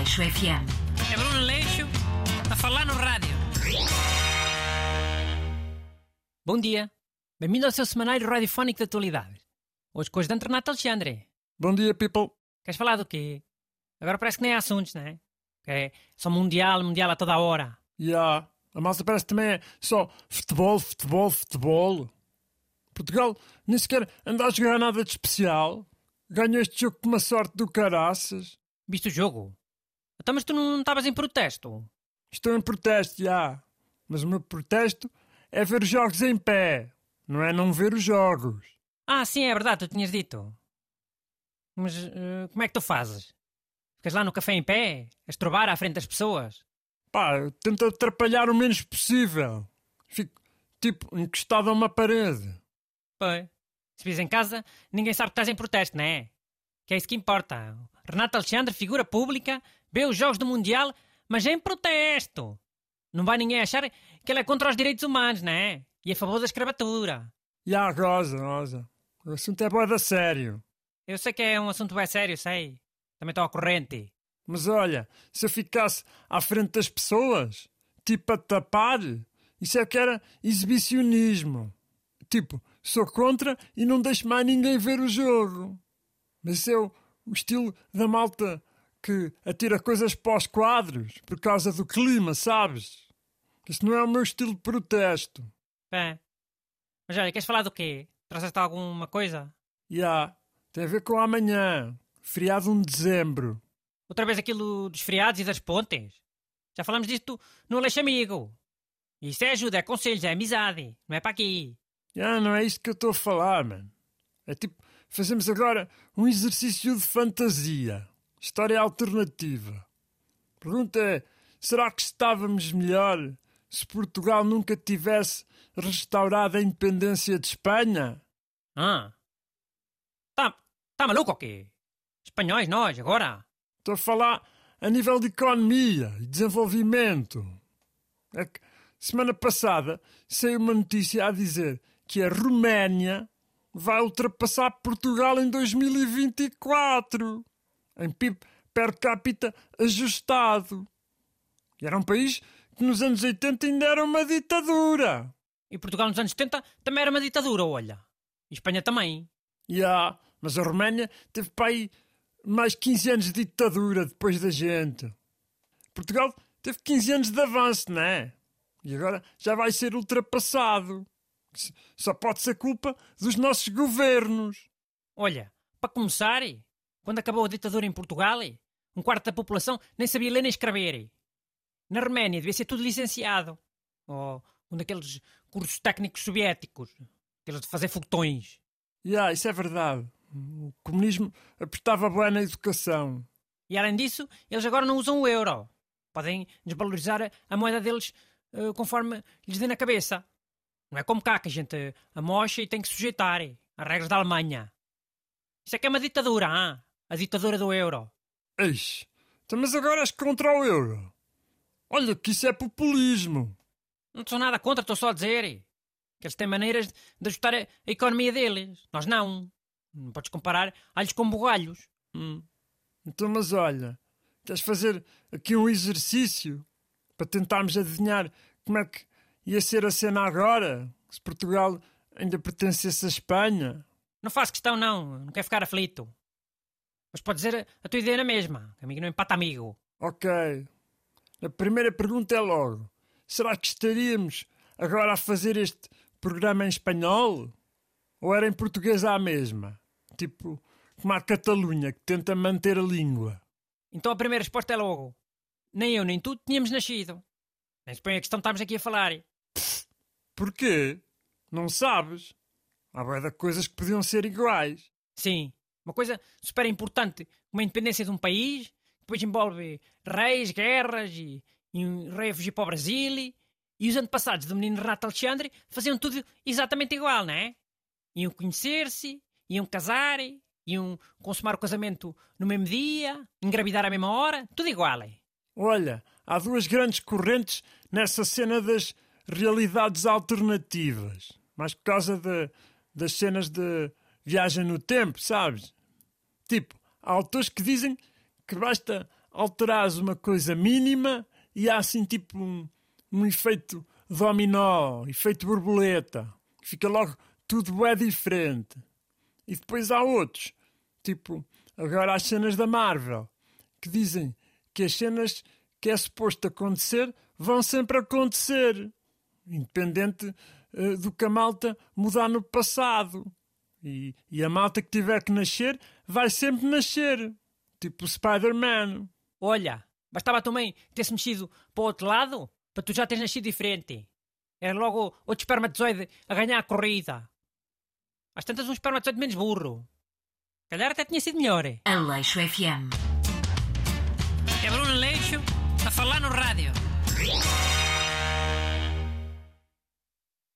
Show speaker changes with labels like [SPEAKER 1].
[SPEAKER 1] Leixo FM.
[SPEAKER 2] É Bruno Leixo a falar no rádio. Bom dia. Bem-vindo ao seu semanário radiofónico de atualidades. Hoje com os de Renato Alexandre.
[SPEAKER 3] Bom dia, people.
[SPEAKER 2] Queres falar do quê? Agora parece que nem há assuntos, não é? Que é só mundial, mundial a toda a hora.
[SPEAKER 3] E yeah. a malta parece também é só futebol, futebol, futebol. Portugal nem sequer anda a jogar nada de especial. Ganhou este jogo com uma sorte do caraças.
[SPEAKER 2] Viste o jogo? Então, mas tu não estavas em protesto?
[SPEAKER 3] Estou em protesto, já. Mas o meu protesto é ver os jogos em pé. Não é não ver os jogos.
[SPEAKER 2] Ah, sim, é verdade, tu tinhas dito. Mas uh, como é que tu fazes? Ficas lá no café em pé, a estrobar à frente das pessoas?
[SPEAKER 3] Pá, eu tento atrapalhar o menos possível. Fico, tipo, encostado a uma parede.
[SPEAKER 2] Pois. Se vis em casa, ninguém sabe que estás em protesto, não é? Que é isso que importa. Renato Alexandre, figura pública, vê os jogos do Mundial, mas é em protesto. Não vai ninguém achar que ele é contra os direitos humanos, não é? E a favor da escravatura.
[SPEAKER 3] E a Rosa, Rosa. O assunto é boa da sério.
[SPEAKER 2] Eu sei que é um assunto bem sério, sei. Também estou à corrente.
[SPEAKER 3] Mas olha, se eu ficasse à frente das pessoas, tipo a tapar, isso é que era exibicionismo. Tipo, sou contra e não deixo mais ninguém ver o jogo. Mas é o, o estilo da malta que atira coisas para os quadros por causa do clima, sabes? Isso não é o meu estilo de protesto.
[SPEAKER 2] Bem, mas olha, queres falar do quê? Trouxeste alguma coisa?
[SPEAKER 3] Já, yeah, tem a ver com amanhã, feriado 1 de dezembro.
[SPEAKER 2] Outra vez aquilo dos feriados e das pontes? Já falamos disto no Aleixo Amigo. Isso é ajuda, é conselhos, é amizade, não é para aqui.
[SPEAKER 3] Ah, não é isto que eu estou a falar, mano. É tipo, fazemos agora um exercício de fantasia. História alternativa. Pergunta é: será que estávamos melhor se Portugal nunca tivesse restaurado a independência de Espanha?
[SPEAKER 2] Ah. Tá, tá maluco ou quê? Espanhóis nós, agora?
[SPEAKER 3] Estou a falar a nível de economia e desenvolvimento. É que semana passada saiu uma notícia a dizer que a Roménia vai ultrapassar Portugal em 2024 em PIB per capita ajustado. E era um país que nos anos 80 ainda era uma ditadura.
[SPEAKER 2] E Portugal nos anos 70 também era uma ditadura, olha. E Espanha também.
[SPEAKER 3] Já, yeah, mas a Roménia teve para aí mais 15 anos de ditadura depois da gente. Portugal teve 15 anos de avanço, não é? E agora já vai ser ultrapassado. Só pode ser culpa dos nossos governos.
[SPEAKER 2] Olha, para começar, quando acabou a ditadura em Portugal, um quarto da população nem sabia ler nem escrever. Na Roménia devia ser tudo licenciado. Ou um daqueles cursos técnicos soviéticos. Aqueles de fazer foguetões.
[SPEAKER 3] Yeah, isso é verdade. O comunismo apertava bem na educação.
[SPEAKER 2] E além disso, eles agora não usam o euro. Podem desvalorizar a moeda deles uh, conforme lhes dê na cabeça. Não é como cá que a gente amocha e tem que sujeitar às regras da Alemanha. Isso é que é uma ditadura, ah? A ditadura do euro.
[SPEAKER 3] Eixe, então, mas agora és contra o euro. Olha que isso é populismo.
[SPEAKER 2] Não sou nada contra, estou só a dizer que eles têm maneiras de ajustar a economia deles. Nós não. Não podes comparar alhos com bugalhos.
[SPEAKER 3] Hum. Então, mas olha, queres fazer aqui um exercício para tentarmos adivinhar como é que ia ser a cena agora? Se Portugal ainda pertencesse à Espanha?
[SPEAKER 2] Não faço questão, não. Não quero ficar aflito. Mas pode dizer a tua ideia na mesma. Amigo não empata amigo.
[SPEAKER 3] Ok. A primeira pergunta é logo: será que estaríamos agora a fazer este programa em espanhol? Ou era em português à mesma? Tipo, como a Catalunha, que tenta manter a língua.
[SPEAKER 2] Então a primeira resposta é logo: nem eu nem tu tínhamos nascido. Nem se põe a questão que estamos aqui a falar.
[SPEAKER 3] Pff, porquê? Não sabes? Há boia de coisas que podiam ser iguais.
[SPEAKER 2] Sim, uma coisa super importante, como a independência de um país, depois envolve reis, guerras e, e um rei a fugir para o Brasil. E, os antepassados do menino Renato Alexandre faziam tudo exatamente igual, não é? Iam conhecer-se, iam casar, iam consumar o casamento no mesmo dia, engravidar à mesma hora, tudo igual. É?
[SPEAKER 3] Olha, há duas grandes correntes nessa cena das realidades alternativas. Mas por causa de, das cenas de viagem no tempo, sabes? Tipo, há autores que dizem que basta alterares uma coisa mínima e há assim tipo um, um efeito dominó, efeito borboleta. Fica logo tudo é diferente. E depois há outros, tipo, agora as cenas da Marvel, que dizem que as cenas que é suposto acontecer vão sempre acontecer, independente uh, do que a malta mudar no passado. E, e, a malta que tiver que nascer vai sempre nascer, tipo Spider-Man.
[SPEAKER 2] Olha, bastava também ter-se mexido para o outro lado para tu já teres nascido diferente. Era logo outro espermatozoide a ganhar a corrida. Às tantas um espermatozoide menos burro. Calhar até tinha sido melhor.
[SPEAKER 1] Aleixo FM.
[SPEAKER 2] É Bruno Aleixo a falar no rádio.